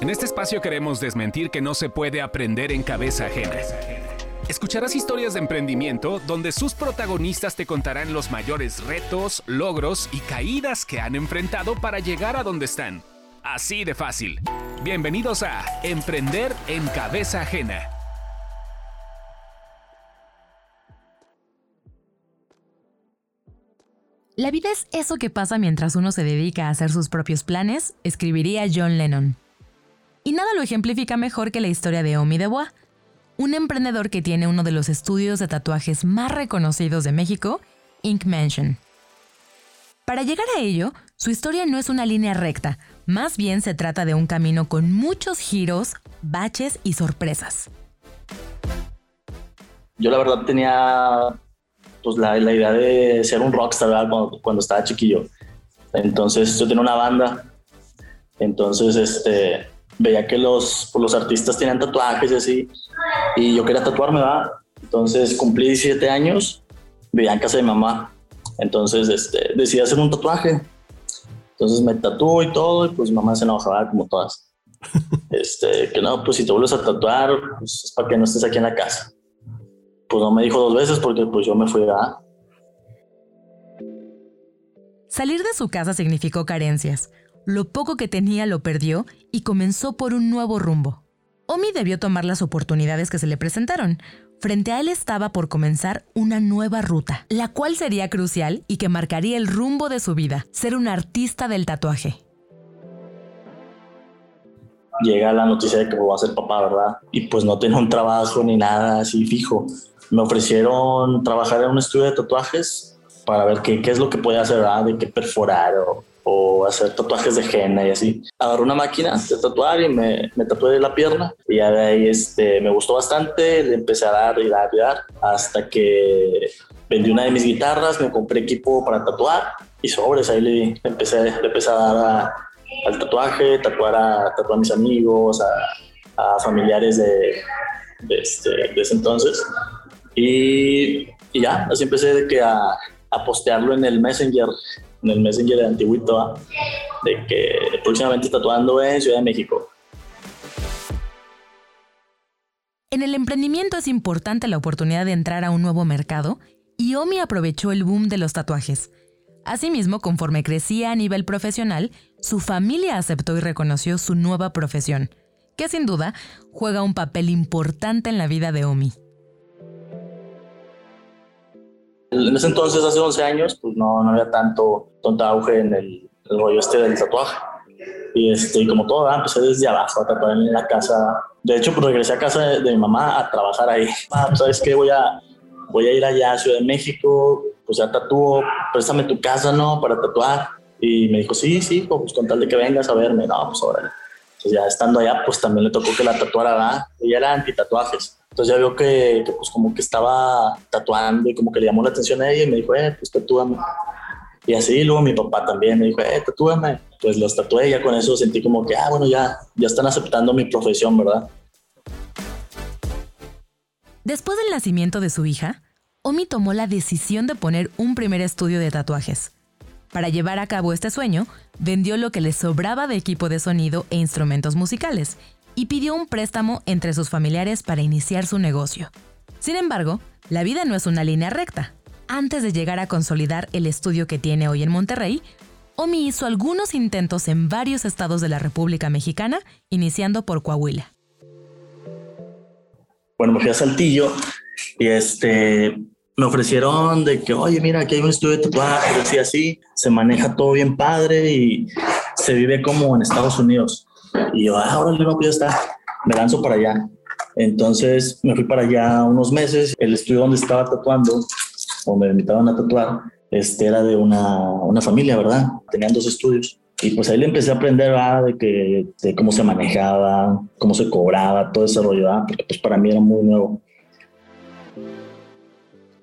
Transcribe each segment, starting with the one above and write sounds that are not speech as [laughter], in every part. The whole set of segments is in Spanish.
En este espacio queremos desmentir que no se puede aprender en cabeza ajena. Escucharás historias de emprendimiento donde sus protagonistas te contarán los mayores retos, logros y caídas que han enfrentado para llegar a donde están. Así de fácil. Bienvenidos a Emprender en cabeza ajena. La vida es eso que pasa mientras uno se dedica a hacer sus propios planes, escribiría John Lennon. Y nada lo ejemplifica mejor que la historia de Omi Debois, un emprendedor que tiene uno de los estudios de tatuajes más reconocidos de México, Ink Mansion. Para llegar a ello, su historia no es una línea recta, más bien se trata de un camino con muchos giros, baches y sorpresas. Yo la verdad tenía pues, la, idea de ser un rockstar cuando, cuando, estaba chiquillo. Entonces yo tenía una banda. Entonces este, veía que los, pues, los artistas tenían tatuajes y así, y yo quería tatuarme, ¿verdad? Entonces cumplí 17 años, vivía en casa de mi mamá, entonces este, decidí hacer un tatuaje. Entonces me tatuó y todo, y pues mi mamá se enojaba como todas. [laughs] Este, que no, pues si te vuelves a tatuar, pues es para que no estés aquí en la casa. Pues no me dijo dos veces porque pues yo me fui, ¿verdad? Salir de su casa significó carencias, lo poco que tenía lo perdió y comenzó por un nuevo rumbo. Omi debió tomar las oportunidades que se le presentaron. Frente a él estaba por comenzar una nueva ruta, la cual sería crucial y que marcaría el rumbo de su vida, ser un artista del tatuaje. Llega la noticia de que voy a ser papá, ¿verdad? Y pues no tenía un trabajo ni nada así fijo. Me ofrecieron trabajar en un estudio de tatuajes para ver qué, qué es lo que podía hacer, ¿verdad? De qué perforar o o hacer tatuajes de henna y así. Agarré una máquina de tatuar y me, me tatué la pierna y ya de ahí este, me gustó bastante, le empecé a dar y dar y dar hasta que vendí una de mis guitarras, me compré equipo para tatuar y sobres, ahí le, empecé, le empecé a dar al tatuaje, tatuar a, tatuar a mis amigos, a, a familiares de, de, este, de ese entonces. Y, y, ya, así empecé de que a, a postearlo en el Messenger en el Messenger de Antiguito, de que próximamente tatuando en Ciudad de México. En el emprendimiento es importante la oportunidad de entrar a un nuevo mercado y Omi aprovechó el boom de los tatuajes. Asimismo, conforme crecía a nivel profesional, su familia aceptó y reconoció su nueva profesión, que sin duda juega un papel importante en la vida de Omi. En ese entonces, hace 11 años, pues no, no había tanto, tanto auge en el, rollo este del tatuaje. Y este, como todo, empecé desde abajo a tatuar en la casa. De hecho, pues regresé a casa de, mi mamá a trabajar ahí. [laughs] Ah, pues, ¿sabes qué? Voy a, voy a ir allá a Ciudad de México, pues ya tatúo, préstame tu casa, ¿no? Para tatuar. Y me dijo, sí, sí, pues con tal de que vengas a verme. No, pues ahora. Entonces ya estando allá, pues también le tocó que la tatuara, ¿verdad? Ella era anti-tatuajes. Entonces ya vio que, pues como que estaba tatuando y como que le llamó la atención a ella y me dijo, eh, pues tatúame. Y así, luego mi papá también me dijo, eh, tatúame. Pues los tatué y ya con eso sentí como que, ah, bueno, ya, ya están aceptando mi profesión, ¿verdad? Después del nacimiento de su hija, Omi tomó la decisión de poner un primer estudio de tatuajes. Para llevar a cabo este sueño, vendió lo que le sobraba de equipo de sonido e instrumentos musicales y pidió un préstamo entre sus familiares para iniciar su negocio. Sin embargo, la vida no es una línea recta. Antes de llegar a consolidar el estudio que tiene hoy en Monterrey, Omi hizo algunos intentos en varios estados de la República Mexicana, iniciando por Coahuila. Bueno, me fui a Saltillo y este, me ofrecieron de que, oye, mira, aquí hay un estudio de tatuajes, así, así, se maneja todo bien padre y se vive como en Estados Unidos. Y yo, ah, ahora no, ya está, me lanzo para allá. Entonces me fui para allá unos meses. El estudio donde estaba tatuando, donde me invitaban a tatuar, este era de una, una familia, ¿verdad? Tenían dos estudios. Y pues ahí le empecé a aprender de, que, de cómo se manejaba, cómo se cobraba, todo ese rollo, porque pues para mí era muy nuevo.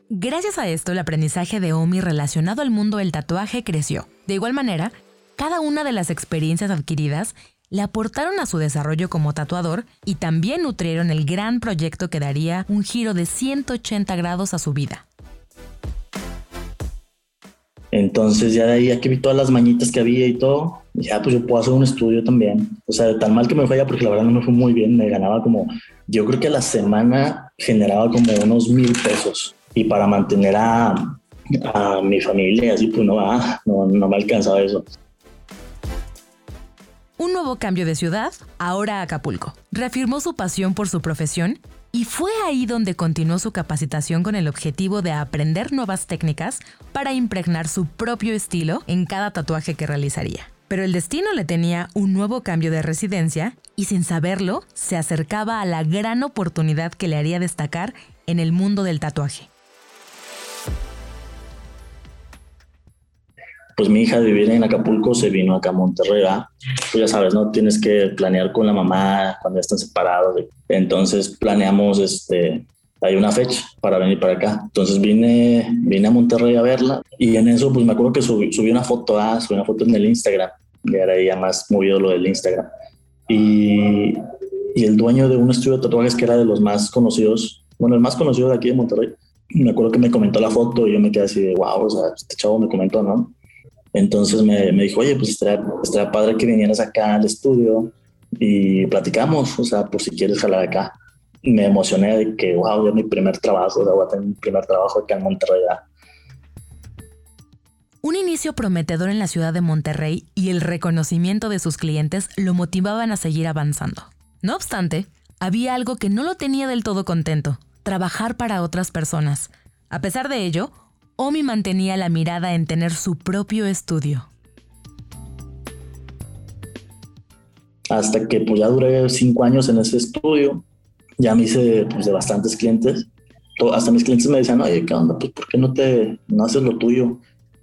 Gracias a esto, el aprendizaje de Omi relacionado al mundo del tatuaje creció. De igual manera, cada una de las experiencias adquiridas le aportaron a su desarrollo como tatuador y también nutrieron el gran proyecto que daría un giro de 180 grados a su vida. Entonces ya de ahí, aquí vi todas las mañitas que había y todo, ya, pues yo puedo hacer un estudio también. O sea, tan mal que me fue allá, porque la verdad no me fue muy bien, me ganaba como, yo creo que a la semana generaba como unos mil pesos. Y para mantener a, a mi familia, así pues no, ah, no, no me alcanzaba eso. Nuevo cambio de ciudad, ahora Acapulco. Reafirmó su pasión por su profesión y fue ahí donde continuó su capacitación con el objetivo de aprender nuevas técnicas para impregnar su propio estilo en cada tatuaje que realizaría. Pero el destino le tenía un nuevo cambio de residencia y sin saberlo se acercaba a la gran oportunidad que le haría destacar en el mundo del tatuaje. Pues mi hija de vivir en Acapulco se vino acá a Monterrey, Pues ya sabes, ¿no? Tienes que planear con la mamá cuando ya están separados. Entonces planeamos, este, hay una fecha para venir para acá. Entonces vine, vine a Monterrey a verla y en eso, pues me acuerdo que subí, una foto, ah, subí una foto en el Instagram, y era ya más movido lo del Instagram. Y, y el dueño de un estudio de tatuajes que era de los más conocidos, bueno, el más conocido de aquí de Monterrey, me acuerdo que me comentó la foto y yo me quedé así de, wow, o sea, este chavo me comentó, ¿no? Entonces me, me dijo, oye, pues estaría, padre que vinieras acá al estudio y platicamos, o sea, por si quieres jalar acá. Me emocioné de que, wow, ya mi primer trabajo, o sea, voy a tener mi primer trabajo acá en Monterrey. Un inicio prometedor en la ciudad de Monterrey y el reconocimiento de sus clientes lo motivaban a seguir avanzando. No obstante, había algo que no lo tenía del todo contento, trabajar para otras personas. A pesar de ello, Omi mantenía la mirada en tener su propio estudio. Hasta que pues ya duré cinco años en ese estudio, ya me hice pues, de bastantes clientes. Hasta mis clientes me decían, oye, ¿qué onda? Pues ¿por qué no te no haces lo tuyo?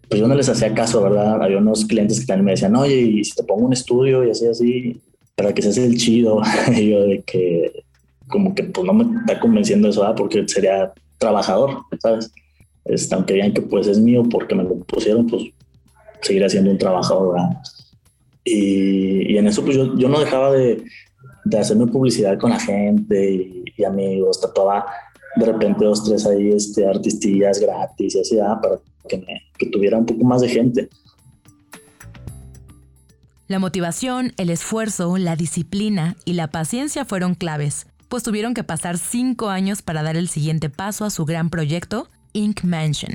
Pues yo no les hacía caso, ¿verdad? Había unos clientes que también me decían, oye, y si te pongo un estudio y así, así, para que seas el chido. [laughs] y yo de que como que pues no me está convenciendo eso, ¿verdad? Porque sería trabajador, ¿sabes? Este, aunque digan que pues es mío porque me lo pusieron, pues seguir haciendo un trabajo, Y, y, en eso pues yo, yo no dejaba de, de, hacerme publicidad con la gente y, amigos, tatuaba de repente dos, tres ahí este, artistillas gratis y así, para que, que tuviera un poco más de gente. La motivación, el esfuerzo, la disciplina y la paciencia fueron claves, pues tuvieron que pasar cinco años para dar el siguiente paso a su gran proyecto Ink Mansion.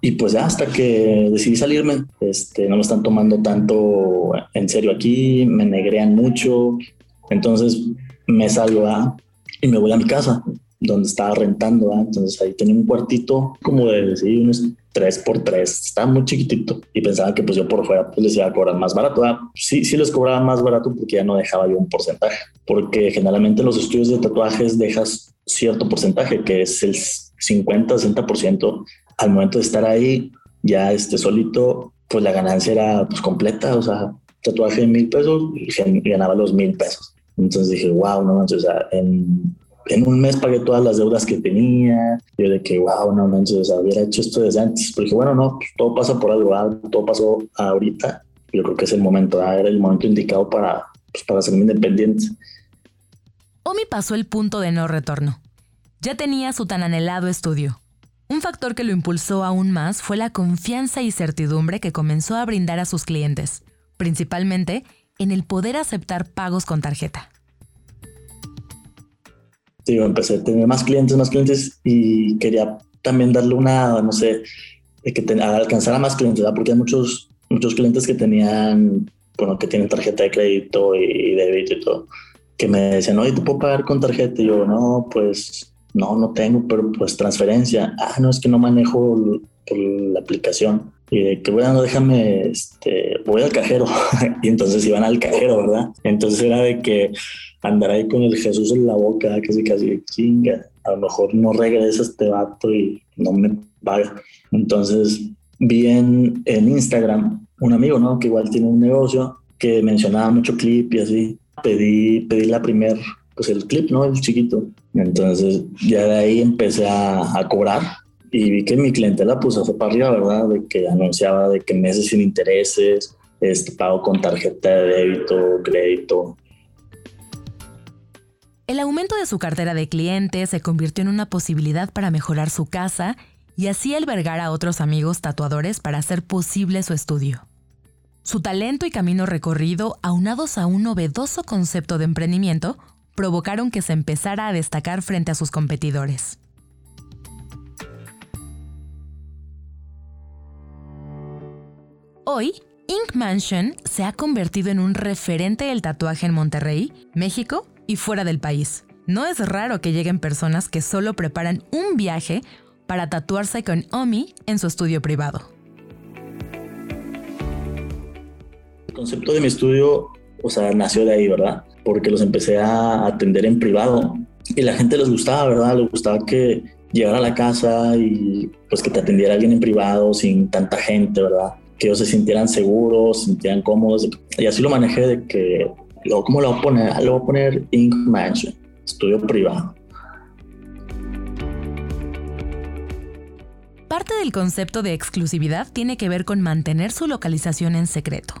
Y pues ya hasta que decidí salirme, este, no me están tomando tanto en serio aquí, me negrean mucho, entonces me salgo y me voy a mi casa, donde estaba rentando, entonces ahí tenía un cuartito como de sí, unos 3 por 3 estaba muy chiquitito y pensaba que pues yo por fuera pues les iba a cobrar más barato. Sí, sí les cobraba más barato porque ya no dejaba yo un porcentaje, porque generalmente los estudios de tatuajes dejas cierto porcentaje, que es el 50-60% al momento de estar ahí, ya este solito, pues la ganancia era pues completa, o sea, tatuaje de mil pesos y ganaba los mil pesos. Entonces dije, wow, no o sea, en, en, un mes pagué todas las deudas que tenía. Yo de que, wow, no manches, o sea, hubiera hecho esto desde antes. Porque bueno, no, pues, todo pasa por algo, todo pasó ahorita. Yo creo que es el momento, era el momento indicado para, pues, para ser independiente. Omi pasó el punto de no retorno. Ya tenía su tan anhelado estudio. Un factor que lo impulsó aún más fue la confianza y certidumbre que comenzó a brindar a sus clientes, principalmente en el poder aceptar pagos con tarjeta. Sí, empecé a tener más clientes, más clientes y quería también darle una, no sé, que alcanzar a más clientes, porque hay muchos, muchos clientes que tenían, bueno, que tienen tarjeta de crédito y débito y todo que me decían, oye, ¿te puedo pagar con tarjeta? Y yo, no, pues no, no tengo, pero pues transferencia. Ah, no, es que no manejo por la aplicación. Y de que, bueno, déjame, este, voy al cajero. [laughs] y entonces iban al cajero, ¿verdad? Entonces era de que andar ahí con el Jesús en la boca, casi casi chinga. A lo mejor no regresa este vato y no me paga. Entonces vi en, en Instagram un amigo, ¿no? Que igual tiene un negocio que mencionaba mucho clip y así pedí, pedí la primer, pues el clip, ¿no? El chiquito. Entonces ya de ahí empecé a, cobrar y vi que mi clientela pues fue para arriba, ¿verdad? De que anunciaba de que meses sin intereses, este pago con tarjeta de débito, crédito. El aumento de su cartera de clientes se convirtió en una posibilidad para mejorar su casa y así albergar a otros amigos tatuadores para hacer posible su estudio. Su talento y camino recorrido, aunados a un novedoso concepto de emprendimiento, provocaron que se empezara a destacar frente a sus competidores. Hoy, Ink Mansion se ha convertido en un referente del tatuaje en Monterrey, México y fuera del país. No es raro que lleguen personas que solo preparan un viaje para tatuarse con Omi en su estudio privado. El concepto de mi estudio, o sea, nació de ahí, ¿verdad? Porque los empecé a atender en privado y la gente les gustaba, ¿verdad? Les gustaba que llegara a la casa y pues que te atendiera alguien en privado sin tanta gente, ¿verdad? Que ellos se sintieran seguros, se sintieran cómodos. Y así lo manejé de que, ¿cómo lo voy a poner? Lo voy a poner Ink Mansion, estudio privado. Parte del concepto de exclusividad tiene que ver con mantener su localización en secreto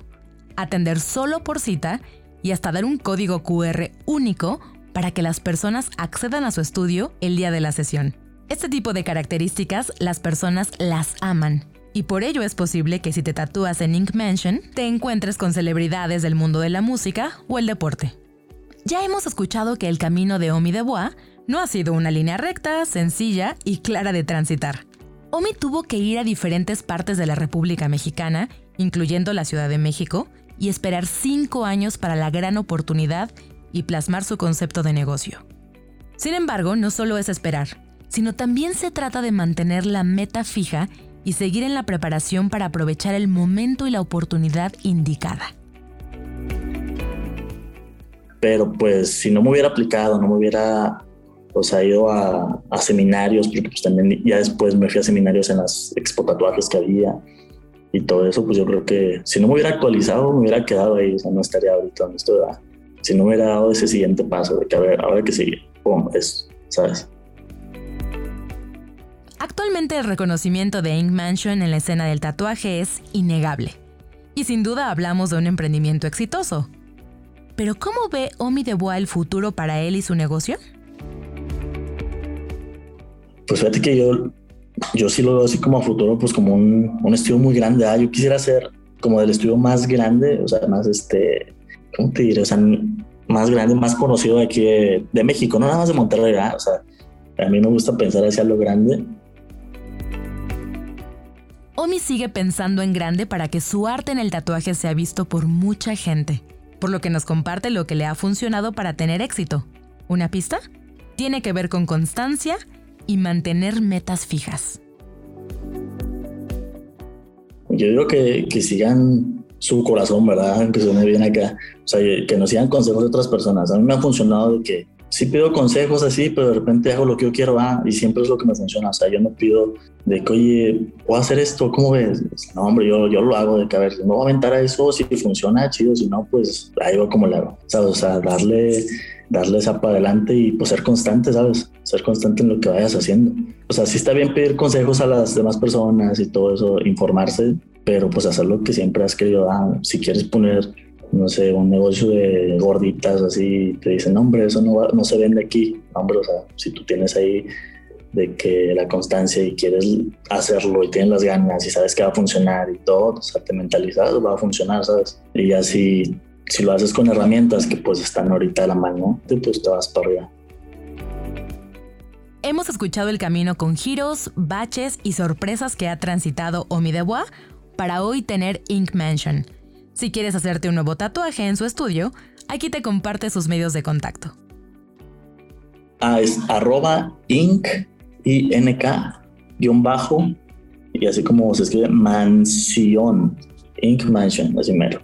atender solo por cita y hasta dar un código QR único para que las personas accedan a su estudio el día de la sesión. Este tipo de características las personas las aman y por ello es posible que si te tatúas en Ink Mansion te encuentres con celebridades del mundo de la música o el deporte. Ya hemos escuchado que el camino de Omi de Bois no ha sido una línea recta, sencilla y clara de transitar. Omi tuvo que ir a diferentes partes de la República Mexicana, incluyendo la Ciudad de México, y esperar cinco años para la gran oportunidad y plasmar su concepto de negocio. Sin embargo, no solo es esperar, sino también se trata de mantener la meta fija y seguir en la preparación para aprovechar el momento y la oportunidad indicada. Pero pues si no me hubiera aplicado, no me hubiera pues, ido a, seminarios, porque pues también ya después me fui a seminarios en las expo tatuajes que había, y todo eso, pues yo creo que si no me hubiera actualizado, me hubiera quedado ahí, o sea, no estaría ahorita donde estoy. Si no me hubiera dado ese siguiente paso de que a ver, ahora que sigue, pum, eso, ¿sabes? Actualmente el reconocimiento de Ink Mansion en la escena del tatuaje es innegable. Y sin duda hablamos de un emprendimiento exitoso. Pero ¿cómo ve Omi de Bois el futuro para él y su negocio? Pues fíjate que yo yo sí lo veo así como a futuro, pues como un, un estudio muy grande. ¿ah? Yo quisiera ser como del estudio más grande, o sea, más este, ¿cómo te diré? O sea, más grande, más conocido de aquí de, México, no nada más de Monterrey, ¿ah? o sea, a mí me gusta pensar hacia lo grande. Omi sigue pensando en grande para que su arte en el tatuaje sea visto por mucha gente, por lo que nos comparte lo que le ha funcionado para tener éxito. ¿Una pista? Tiene que ver con constancia y mantener metas fijas? Yo digo que, que sigan su corazón, ¿verdad? Que suene bien acá. O sea, que no sigan consejos de otras personas. A mí me ha funcionado de que sí pido consejos así, pero de repente hago lo que yo quiero, ¿va? Y siempre es lo que me funciona. O sea, yo no pido de que, oye, ¿puedo hacer esto? ¿Cómo ves? No, hombre, yo, yo lo hago de que, a ver, no voy a aventar a eso, si funciona, chido, si no, pues ahí va como le hago. O sea, darle darle esa para adelante y pues ser constante, ¿sabes? Ser constante en lo que vayas haciendo. O sea, sí está bien pedir consejos a las demás personas y todo eso, informarse, pero pues hacer lo que siempre has querido. Ah, si quieres poner, no sé, un negocio de gorditas así, te dicen, hombre, eso no, no se vende aquí. hombre, o sea, si tú tienes ahí de que la constancia y quieres hacerlo y tienes las ganas y sabes que va a funcionar y todo, o sea, te mentalizas, va a funcionar, ¿sabes? Y así si lo haces con herramientas que pues están ahorita a la mano, pues te vas para arriba. Hemos escuchado el camino con giros, baches y sorpresas que ha transitado Omi para hoy tener Ink Mansion. Si quieres hacerte un nuevo tatuaje en su estudio, aquí te comparte sus medios de contacto. Ah, es arroba ink, i n k, guion bajo, y así como se escribe mansión, Ink Mansion, así mero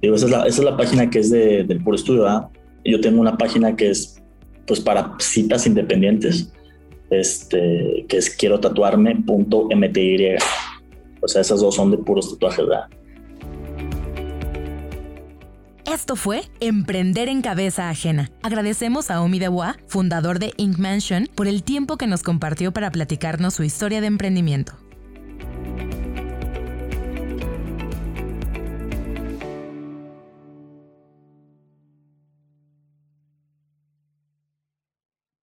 esa, es la, página que es de, del puro estudio. Yo tengo una página que es pues para citas independientes, este, que es quiero tatuarme.mty. O sea, esas dos son de puros tatuajes. ¿verdad? Esto fue Emprender en Cabeza Ajena. Agradecemos a Omi Dewa, fundador de Ink Mansion, por el tiempo que nos compartió para platicarnos su historia de emprendimiento.